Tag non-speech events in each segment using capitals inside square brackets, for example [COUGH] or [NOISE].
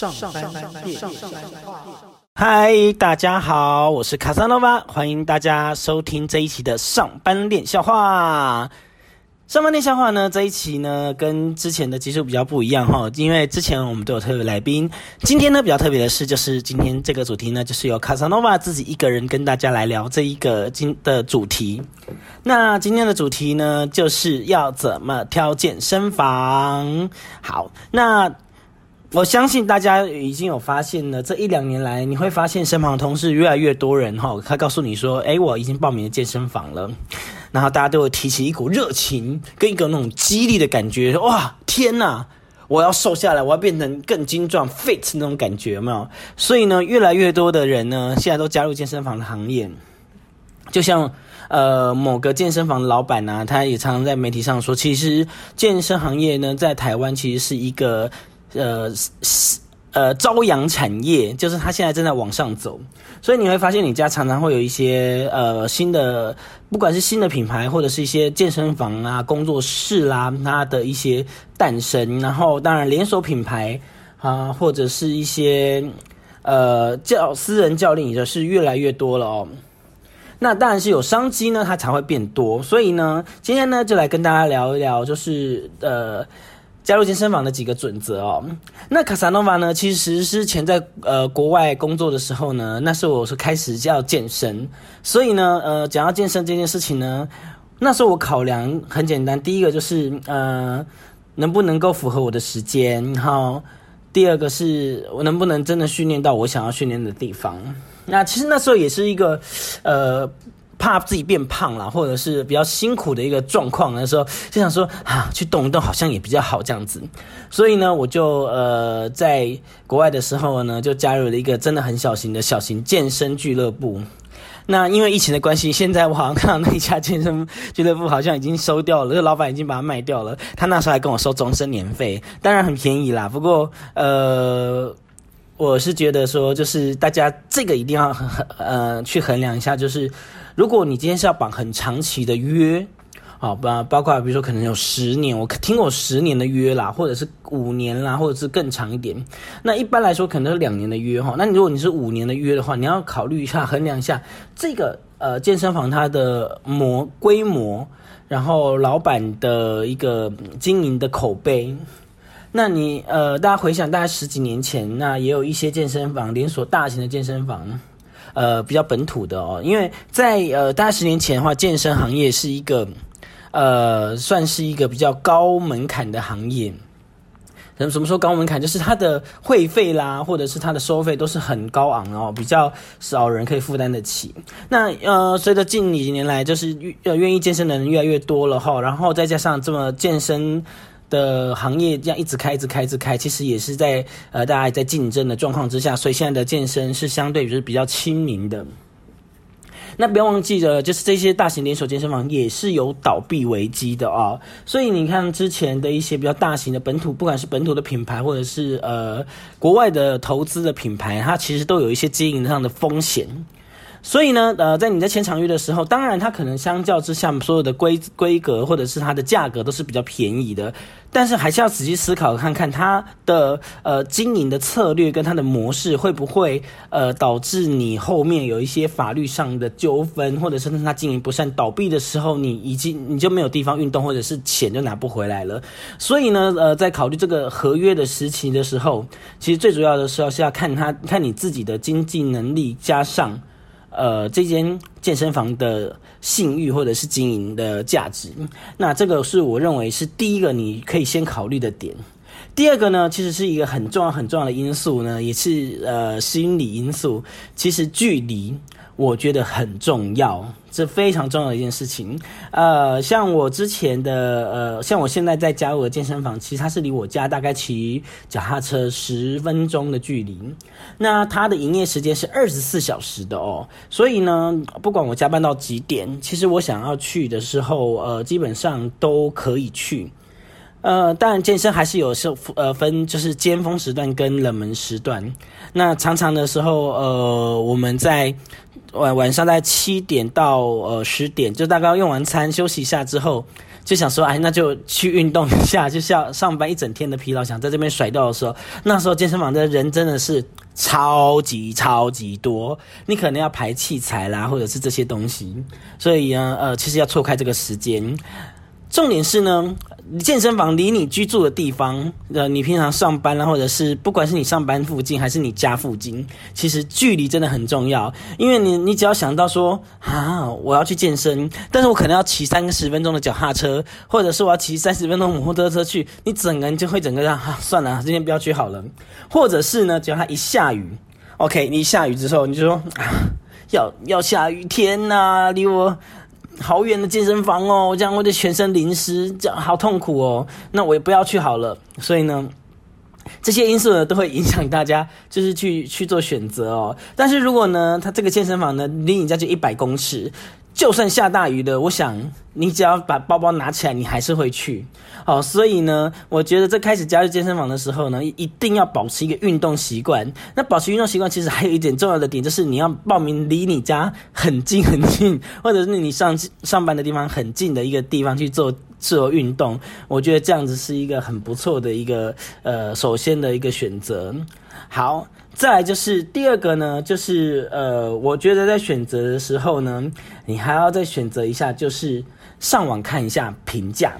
上班上上班话。嗨，大家好，我是卡萨诺瓦，欢迎大家收听这一期的上班练笑话。上班练笑话呢，这一期呢跟之前的集数比较不一样哈，因为之前我们都有特别来宾，今天呢比较特别的是，就是今天这个主题呢，就是由卡萨诺瓦自己一个人跟大家来聊这一个今的主题。那今天的主题呢，就是要怎么挑健身房。好，那。我相信大家已经有发现了，这一两年来，你会发现身旁的同事越来越多人哈，他告诉你说：“哎，我已经报名了健身房了。”然后大家都会提起一股热情跟一个那种激励的感觉，哇，天哪，我要瘦下来，我要变成更精壮 fit 那种感觉，有没有？所以呢，越来越多的人呢，现在都加入健身房的行业。就像呃某个健身房的老板呢，他也常常在媒体上说，其实健身行业呢，在台湾其实是一个。呃，呃，朝阳产业就是它现在正在往上走，所以你会发现你家常常会有一些呃新的，不管是新的品牌或者是一些健身房啊、工作室啦，它的一些诞生。然后当然连锁品牌啊，或者是一些呃教私人教练也是越来越多了哦。那当然是有商机呢，它才会变多。所以呢，今天呢就来跟大家聊一聊，就是呃。加入健身房的几个准则哦。那卡萨诺瓦呢？其实之前在呃国外工作的时候呢，那时候我是开始要健身，所以呢，呃，讲到健身这件事情呢，那时候我考量很简单，第一个就是呃能不能够符合我的时间，然后第二个是我能不能真的训练到我想要训练的地方。那其实那时候也是一个呃。怕自己变胖了，或者是比较辛苦的一个状况的时候，就想说啊，去动一动好像也比较好这样子。所以呢，我就呃在国外的时候呢，就加入了一个真的很小型的小型健身俱乐部。那因为疫情的关系，现在我好像看到那一家健身俱乐部好像已经收掉了，这老板已经把它卖掉了。他那时候还跟我收终身年费，当然很便宜啦。不过呃，我是觉得说，就是大家这个一定要呃去衡量一下，就是。如果你今天是要绑很长期的约，好吧，包括比如说可能有十年，我听过十年的约啦，或者是五年啦，或者是更长一点。那一般来说可能是两年的约哈。那你如果你是五年的约的话，你要考虑一下，衡量一下这个呃健身房它的模规模，然后老板的一个经营的口碑。那你呃，大家回想大概十几年前，那也有一些健身房连锁大型的健身房。呃，比较本土的哦，因为在呃大概十年前的话，健身行业是一个呃算是一个比较高门槛的行业。什么说高门槛？就是它的会费啦，或者是它的收费都是很高昂哦，比较少人可以负担得起。那呃，随着近几年来，就是呃愿意健身的人越来越多了哈，然后再加上这么健身。的行业这样一直开，一直开，一直开，其实也是在呃，大家在竞争的状况之下，所以现在的健身是相对就是比较亲民的。那不要忘记了，就是这些大型连锁健身房也是有倒闭危机的啊。所以你看之前的一些比较大型的本土，不管是本土的品牌，或者是呃国外的投资的品牌，它其实都有一些经营上的风险。所以呢，呃，在你在签场约的时候，当然它可能相较之下，所有的规规格或者是它的价格都是比较便宜的，但是还是要仔细思考看看它的呃经营的策略跟它的模式会不会呃导致你后面有一些法律上的纠纷，或者是它经营不善倒闭的时候，你已经你就没有地方运动，或者是钱就拿不回来了。所以呢，呃，在考虑这个合约的时期的时候，其实最主要的是要是要看他看你自己的经济能力加上。呃，这间健身房的信誉或者是经营的价值，那这个是我认为是第一个你可以先考虑的点。第二个呢，其实是一个很重要很重要的因素呢，也是呃心理因素，其实距离。我觉得很重要，这非常重要的一件事情。呃，像我之前的呃，像我现在在加入的健身房，其实它是离我家大概骑脚踏车十分钟的距离。那它的营业时间是二十四小时的哦，所以呢，不管我加班到几点，其实我想要去的时候，呃，基本上都可以去。呃，当然健身还是有是呃分，就是尖峰时段跟冷门时段。那常常的时候，呃，我们在晚晚上在七点到呃十点，就大概用完餐休息一下之后，就想说，哎，那就去运动一下，就是要上班一整天的疲劳，想在这边甩掉的时候，那时候健身房的人真的是超级超级多，你可能要排器材啦，或者是这些东西，所以呢，呃，其实要错开这个时间。重点是呢，健身房离你居住的地方，呃，你平常上班啦，或者是不管是你上班附近还是你家附近，其实距离真的很重要。因为你，你只要想到说啊，我要去健身，但是我可能要骑三十分钟的脚踏车，或者是我要骑三十分钟摩托车去，你整个人就会整个让哈，算了，今天不要去好了。或者是呢，只要它一下雨，OK，你一下雨之后，你就说啊，要要下雨天呐，离我。好远的健身房哦，这样我的全身淋湿，这样好痛苦哦。那我也不要去好了。所以呢，这些因素呢都会影响大家，就是去去做选择哦。但是如果呢，他这个健身房呢离你家就一百公尺。就算下大雨的，我想你只要把包包拿起来，你还是会去。好，所以呢，我觉得在开始加入健身房的时候呢，一定要保持一个运动习惯。那保持运动习惯，其实还有一点重要的点，就是你要报名离你家很近很近，或者是你上上班的地方很近的一个地方去做做运动。我觉得这样子是一个很不错的一个呃，首先的一个选择。好。再来就是第二个呢，就是呃，我觉得在选择的时候呢，你还要再选择一下，就是上网看一下评价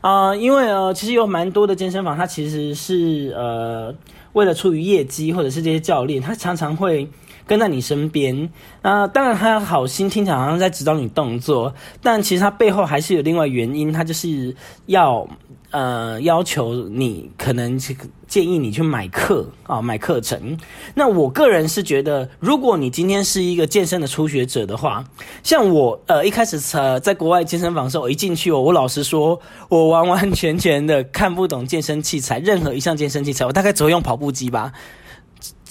啊，因为呃，其实有蛮多的健身房，它其实是呃，为了出于业绩或者是这些教练，他常常会跟在你身边啊。当然，他好心听起来好像在指导你动作，但其实他背后还是有另外原因，他就是要。呃，要求你可能建议你去买课啊，买课程。那我个人是觉得，如果你今天是一个健身的初学者的话，像我呃一开始呃在国外健身房的时候，我一进去哦，我老实说，我完完全全的看不懂健身器材，任何一项健身器材，我大概只会用跑步机吧。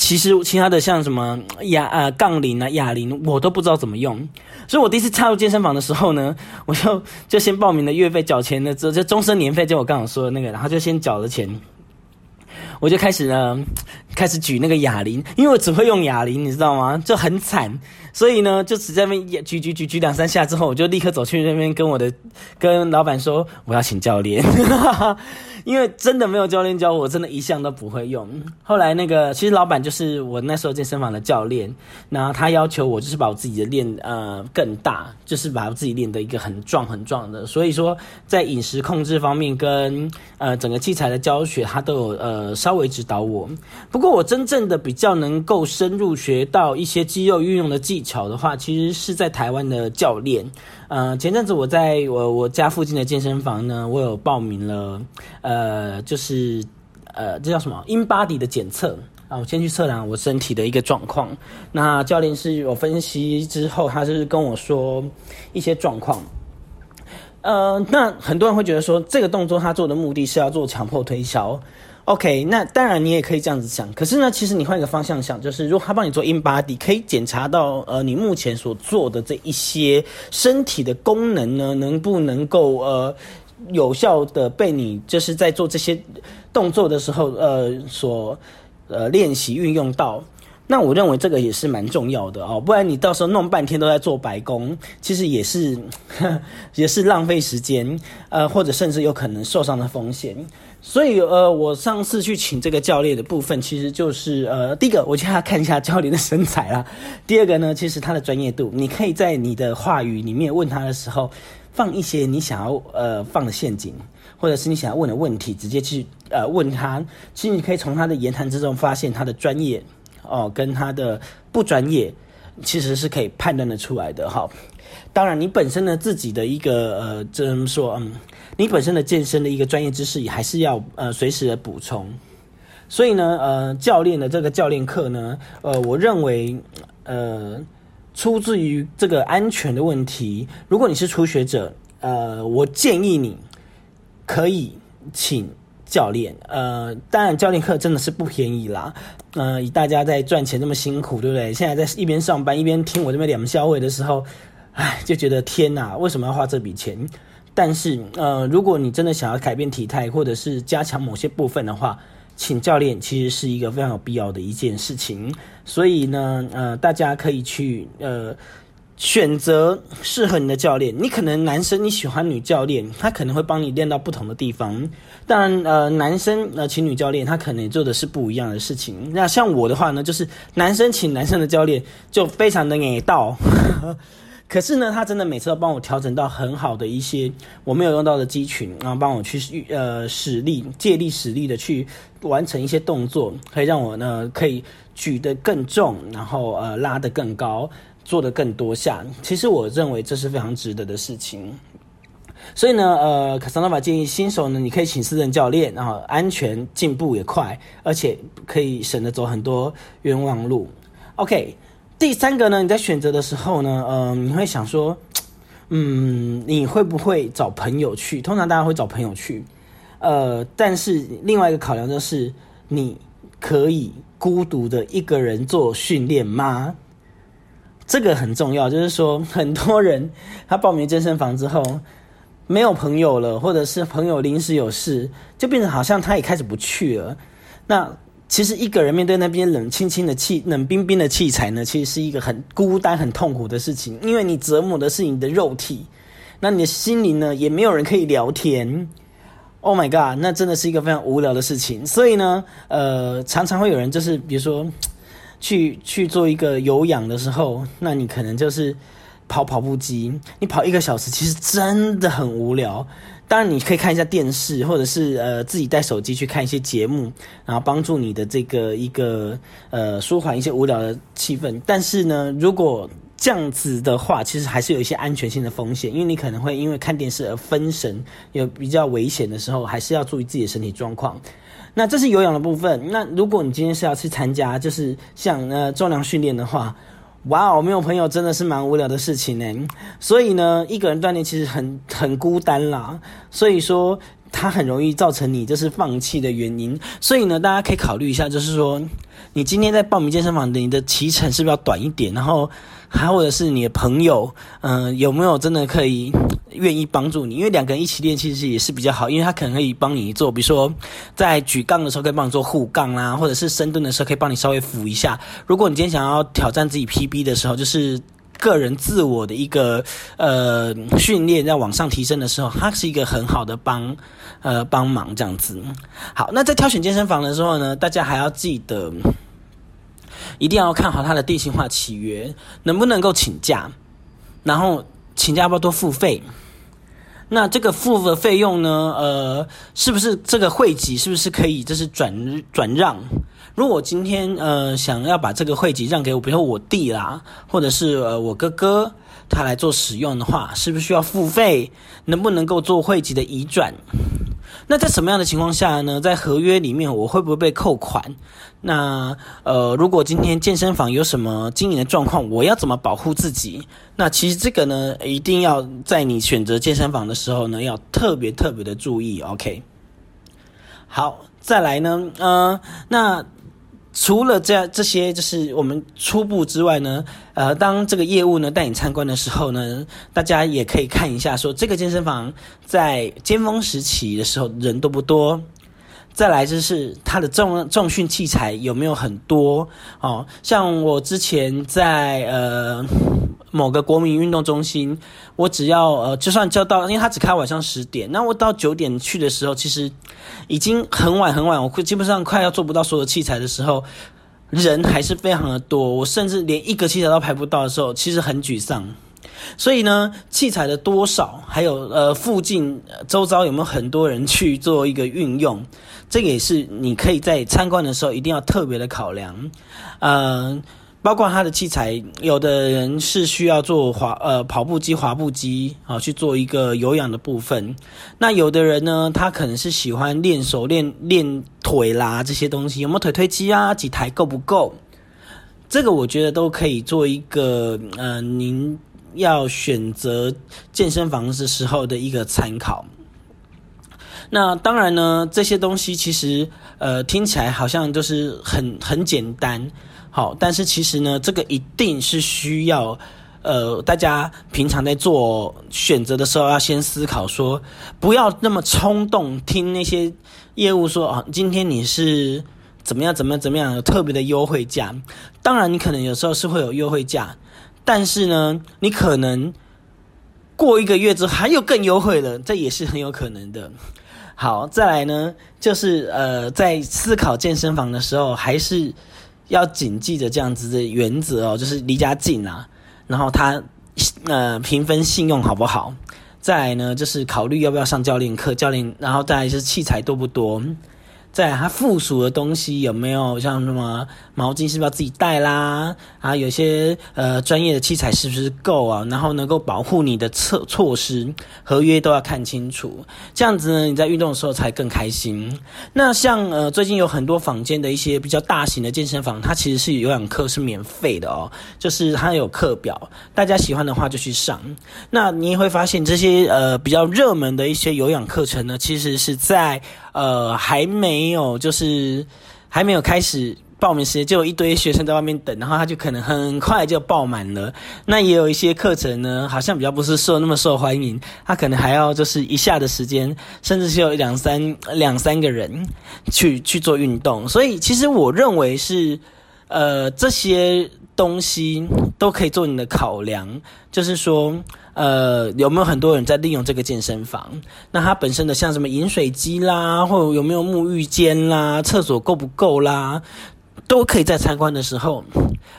其实其他的像什么哑啊杠铃啊哑铃，我都不知道怎么用。所以我第一次踏入健身房的时候呢，[LAUGHS] 我就就先报名了月费缴钱的，这这终身年费就我刚刚说的那个，然后就先缴了钱，我就开始呢开始举那个哑铃，因为我只会用哑铃，你知道吗？就很惨。所以呢，就只在那边举举举举两三下之后，我就立刻走去那边跟我的跟老板说我要请教练，[LAUGHS] 因为真的没有教练教我，真的一项都不会用。后来那个其实老板就是我那时候健身房的教练，然后他要求我就是把我自己的练呃更大，就是把我自己练的一个很壮很壮的。所以说在饮食控制方面跟呃整个器材的教学，他都有呃稍微指导我。不过我真正的比较能够深入学到一些肌肉运用的技。巧的话，其实是在台湾的教练。呃，前阵子我在我我家附近的健身房呢，我有报名了。呃，就是呃，这叫什么 in body 的检测啊？我先去测量我身体的一个状况。那教练是有分析之后，他是跟我说一些状况。呃，那很多人会觉得说，这个动作他做的目的是要做强迫推销。OK，那当然你也可以这样子想，可是呢，其实你换一个方向想，就是如果他帮你做 in body，可以检查到呃你目前所做的这一些身体的功能呢，能不能够呃有效的被你就是在做这些动作的时候呃所呃练习运用到。那我认为这个也是蛮重要的哦，不然你到时候弄半天都在做白工，其实也是 [LAUGHS] 也是浪费时间，呃，或者甚至有可能受伤的风险。所以，呃，我上次去请这个教练的部分，其实就是呃，第一个我叫他看一下教练的身材啦，第二个呢，其实他的专业度，你可以在你的话语里面问他的时候，放一些你想要呃放的陷阱，或者是你想要问的问题，直接去呃问他，其实你可以从他的言谈之中发现他的专业。哦，跟他的不专业，其实是可以判断的出来的哈。当然，你本身的自己的一个呃，怎么说？嗯，你本身的健身的一个专业知识也还是要呃随时的补充。所以呢，呃，教练的这个教练课呢，呃，我认为呃，出自于这个安全的问题。如果你是初学者，呃，我建议你可以请。教练，呃，当然教练课真的是不便宜啦，呃，以大家在赚钱那么辛苦，对不对？现在在一边上班一边听我这边两笑会的时候，唉，就觉得天哪，为什么要花这笔钱？但是呃，如果你真的想要改变体态或者是加强某些部分的话，请教练其实是一个非常有必要的一件事情。所以呢，呃，大家可以去呃。选择适合你的教练，你可能男生你喜欢女教练，他可能会帮你练到不同的地方。当然，呃，男生呃请女教练，他可能做的是不一样的事情。那像我的话呢，就是男生请男生的教练，就非常的给到。可是呢，他真的每次都帮我调整到很好的一些我没有用到的肌群，然后帮我去呃使力借力使力的去完成一些动作，可以让我呢可以举得更重，然后呃拉得更高。做的更多下，其实我认为这是非常值得的事情。所以呢，呃，卡桑诺瓦建议新手呢，你可以请私人教练，然后安全进步也快，而且可以省得走很多冤枉路。OK，第三个呢，你在选择的时候呢，呃，你会想说，嗯，你会不会找朋友去？通常大家会找朋友去，呃，但是另外一个考量就是，你可以孤独的一个人做训练吗？这个很重要，就是说，很多人他报名健身房之后，没有朋友了，或者是朋友临时有事，就变成好像他也开始不去了。那其实一个人面对那边冷清清的器、冷冰冰的器材呢，其实是一个很孤单、很痛苦的事情，因为你折磨的是你的肉体，那你的心灵呢，也没有人可以聊天。Oh my god，那真的是一个非常无聊的事情。所以呢，呃，常常会有人就是，比如说。去去做一个有氧的时候，那你可能就是跑跑步机，你跑一个小时，其实真的很无聊。当然，你可以看一下电视，或者是呃自己带手机去看一些节目，然后帮助你的这个一个呃舒缓一些无聊的气氛。但是呢，如果这样子的话，其实还是有一些安全性的风险，因为你可能会因为看电视而分神，有比较危险的时候，还是要注意自己的身体状况。那这是有氧的部分。那如果你今天是要去参加，就是像呃重量训练的话，哇，我没有朋友真的是蛮无聊的事情呢。所以呢，一个人锻炼其实很很孤单啦。所以说，它很容易造成你就是放弃的原因。所以呢，大家可以考虑一下，就是说，你今天在报名健身房的，你的骑程是不是要短一点？然后。还或者是你的朋友，嗯，有没有真的可以愿意帮助你？因为两个人一起练，其实也是比较好，因为他可能可以帮你做，比如说在举杠的时候可以帮你做护杠啦，或者是深蹲的时候可以帮你稍微扶一下。如果你今天想要挑战自己 PB 的时候，就是个人自我的一个呃训练在往上提升的时候，它是一个很好的帮呃帮忙这样子。好，那在挑选健身房的时候呢，大家还要记得。一定要看好它的定型化契约，能不能够请假，然后请假要不要多付费？那这个付的费用呢？呃，是不是这个会籍是不是可以就是转转让？如果我今天呃想要把这个会籍让给我，比如说我弟啦，或者是呃我哥哥。他来做使用的话，是不是需要付费？能不能够做汇集的移转？那在什么样的情况下呢？在合约里面，我会不会被扣款？那呃，如果今天健身房有什么经营的状况，我要怎么保护自己？那其实这个呢，一定要在你选择健身房的时候呢，要特别特别的注意。OK，好，再来呢，嗯，那。除了这样这些，就是我们初步之外呢，呃，当这个业务呢带你参观的时候呢，大家也可以看一下，说这个健身房在尖峰时期的时候人多不多？再来就是它的重重训器材有没有很多？哦，像我之前在呃。某个国民运动中心，我只要呃，就算交到，因为他只开晚上十点，那我到九点去的时候，其实已经很晚很晚，我会基本上快要做不到所有器材的时候，人还是非常的多，我甚至连一个器材都排不到的时候，其实很沮丧。所以呢，器材的多少，还有呃附近周遭有没有很多人去做一个运用，这个也是你可以在参观的时候一定要特别的考量，嗯。包括他的器材，有的人是需要做滑呃跑步机、滑步机啊，去做一个有氧的部分。那有的人呢，他可能是喜欢练手、练练腿啦这些东西，有没有腿推机啊？几台够不够？这个我觉得都可以做一个呃，您要选择健身房的时候的一个参考。那当然呢，这些东西其实呃听起来好像就是很很简单。好，但是其实呢，这个一定是需要呃，大家平常在做选择的时候，要先思考说，不要那么冲动，听那些业务说啊，今天你是怎么样怎么样怎么样有特别的优惠价。当然，你可能有时候是会有优惠价，但是呢，你可能过一个月之后还有更优惠的，这也是很有可能的。好，再来呢，就是呃，在思考健身房的时候，还是要谨记着这样子的原则哦，就是离家近啊，然后他呃评分信用好不好？再来呢，就是考虑要不要上教练课，教练，然后再来是器材多不多？在它附属的东西有没有像什么毛巾是不是要自己带啦？啊，有些呃专业的器材是不是够啊？然后能够保护你的措措施合约都要看清楚，这样子呢你在运动的时候才更开心。那像呃最近有很多坊间的一些比较大型的健身房，它其实是有氧课是免费的哦，就是它有课表，大家喜欢的话就去上。那你也会发现这些呃比较热门的一些有氧课程呢，其实是在。呃，还没没有，就是还没有开始报名时间，就有一堆学生在外面等，然后他就可能很快就爆满了。那也有一些课程呢，好像比较不是受那么受欢迎，他可能还要就是一下的时间，甚至是有两三两三个人去去做运动。所以其实我认为是，呃，这些东西都可以做你的考量，就是说。呃，有没有很多人在利用这个健身房？那它本身的像什么饮水机啦，或者有没有沐浴间啦，厕所够不够啦，都可以在参观的时候，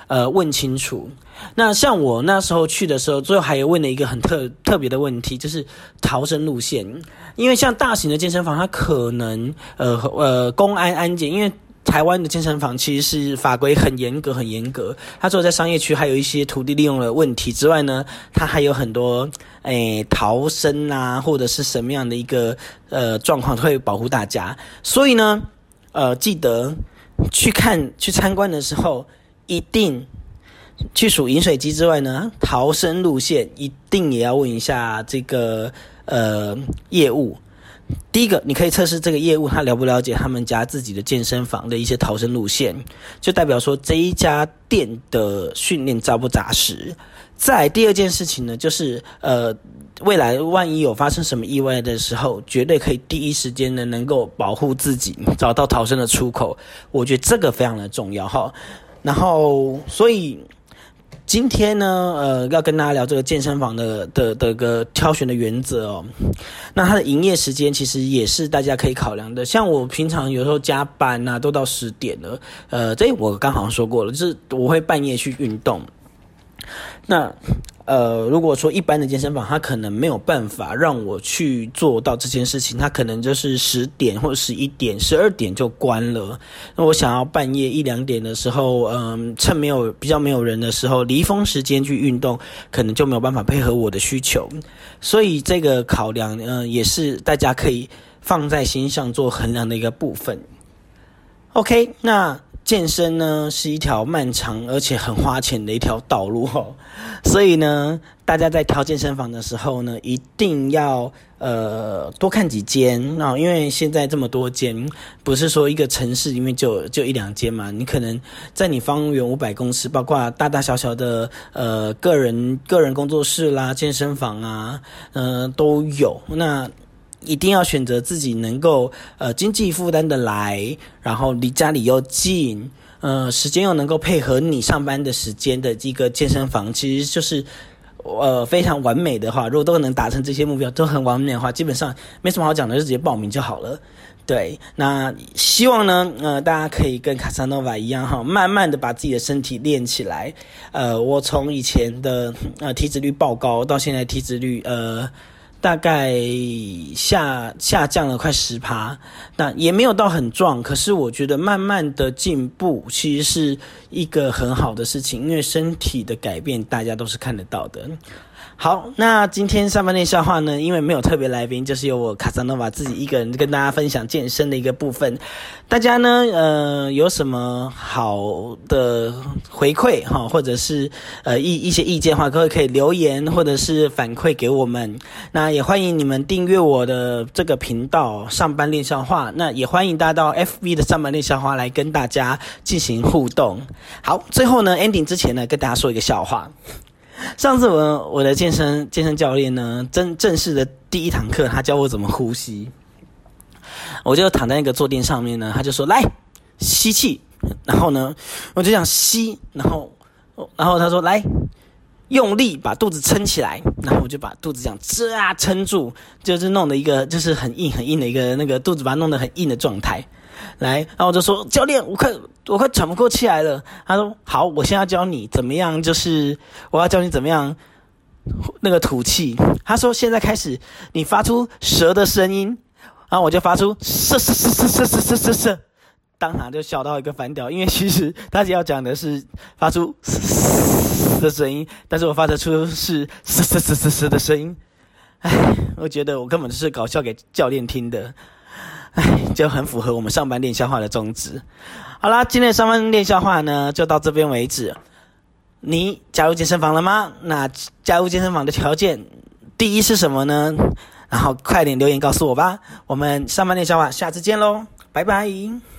呃，问清楚。那像我那时候去的时候，最后还有问了一个很特特别的问题，就是逃生路线。因为像大型的健身房，它可能呃呃公安安检，因为。台湾的健身房其实是法规很严格，很严格。它除了在商业区还有一些土地利用的问题之外呢，它还有很多诶逃生啊，或者是什么样的一个呃状况会保护大家。所以呢，呃，记得去看去参观的时候，一定去数饮水机之外呢，逃生路线一定也要问一下这个呃业务。第一个，你可以测试这个业务，他了不了解他们家自己的健身房的一些逃生路线，就代表说这一家店的训练扎不扎实。再第二件事情呢，就是呃，未来万一有发生什么意外的时候，绝对可以第一时间呢能够保护自己，找到逃生的出口。我觉得这个非常的重要哈。然后，所以。今天呢，呃，要跟大家聊这个健身房的的的个挑选的原则哦。那它的营业时间其实也是大家可以考量的。像我平常有时候加班呐，都到十点了。呃，这我刚好像说过了，就是我会半夜去运动。那。呃，如果说一般的健身房，他可能没有办法让我去做到这件事情，他可能就是十点或者十一点、十二点就关了。那我想要半夜一两点的时候，嗯，趁没有比较没有人的时候，离峰时间去运动，可能就没有办法配合我的需求。所以这个考量，嗯，也是大家可以放在心上做衡量的一个部分。OK，那。健身呢是一条漫长而且很花钱的一条道路哦，[LAUGHS] 所以呢，大家在挑健身房的时候呢，一定要呃多看几间啊，因为现在这么多间，不是说一个城市里面就就一两间嘛，你可能在你方圆五百公尺，包括大大小小的呃个人个人工作室啦、健身房啊，嗯都有。那。一定要选择自己能够呃经济负担的来，然后离家里又近，呃时间又能够配合你上班的时间的一个健身房，其实就是呃非常完美的话，如果都能达成这些目标，都很完美的话，基本上没什么好讲的，就直接报名就好了。对，那希望呢，呃大家可以跟卡萨诺瓦一样哈，慢慢的把自己的身体练起来。呃，我从以前的呃体脂率爆高，到现在体脂率呃。大概下下降了快十趴，那也没有到很壮，可是我觉得慢慢的进步其实是一个很好的事情，因为身体的改变大家都是看得到的。好，那今天上半段笑话呢，因为没有特别来宾，就是由我卡萨诺瓦自己一个人跟大家分享健身的一个部分。大家呢，呃，有什么好的回馈哈，或者是呃一一些意见的话，各位可以留言或者是反馈给我们。那也欢迎你们订阅我的这个频道上班练笑话。那也欢迎大家到 FV 的上班练笑话来跟大家进行互动。好，最后呢，ending 之前呢，跟大家说一个笑话。上次我我的健身健身教练呢，正正式的第一堂课，他教我怎么呼吸。我就躺在那个坐垫上面呢，他就说：“来吸气。”然后呢，我就想吸，然后然后他说：“来用力把肚子撑起来。”然后我就把肚子这样这啊撑住，就是弄的一个就是很硬很硬的一个那个肚子把它弄得很硬的状态。来，然后我就说：“教练，我快我快喘不过气来了。”他说：“好，我现在教你怎么样，就是我要教你怎么样那个吐气。”他说：“现在开始，你发出蛇的声音。”然后我就发出嘶嘶嘶嘶嘶嘶嘶嘶，当场就笑到一个反屌，因为其实他只要讲的是发出嘶的声音，但是我发得出是嘶嘶嘶嘶嘶的声音。唉，我觉得我根本就是搞笑给教练听的。哎，就很符合我们上班练消化的宗旨。好啦，今天的上班练消化呢，就到这边为止。你加入健身房了吗？那加入健身房的条件，第一是什么呢？然后快点留言告诉我吧，我们上班练消化，下次见喽，拜拜。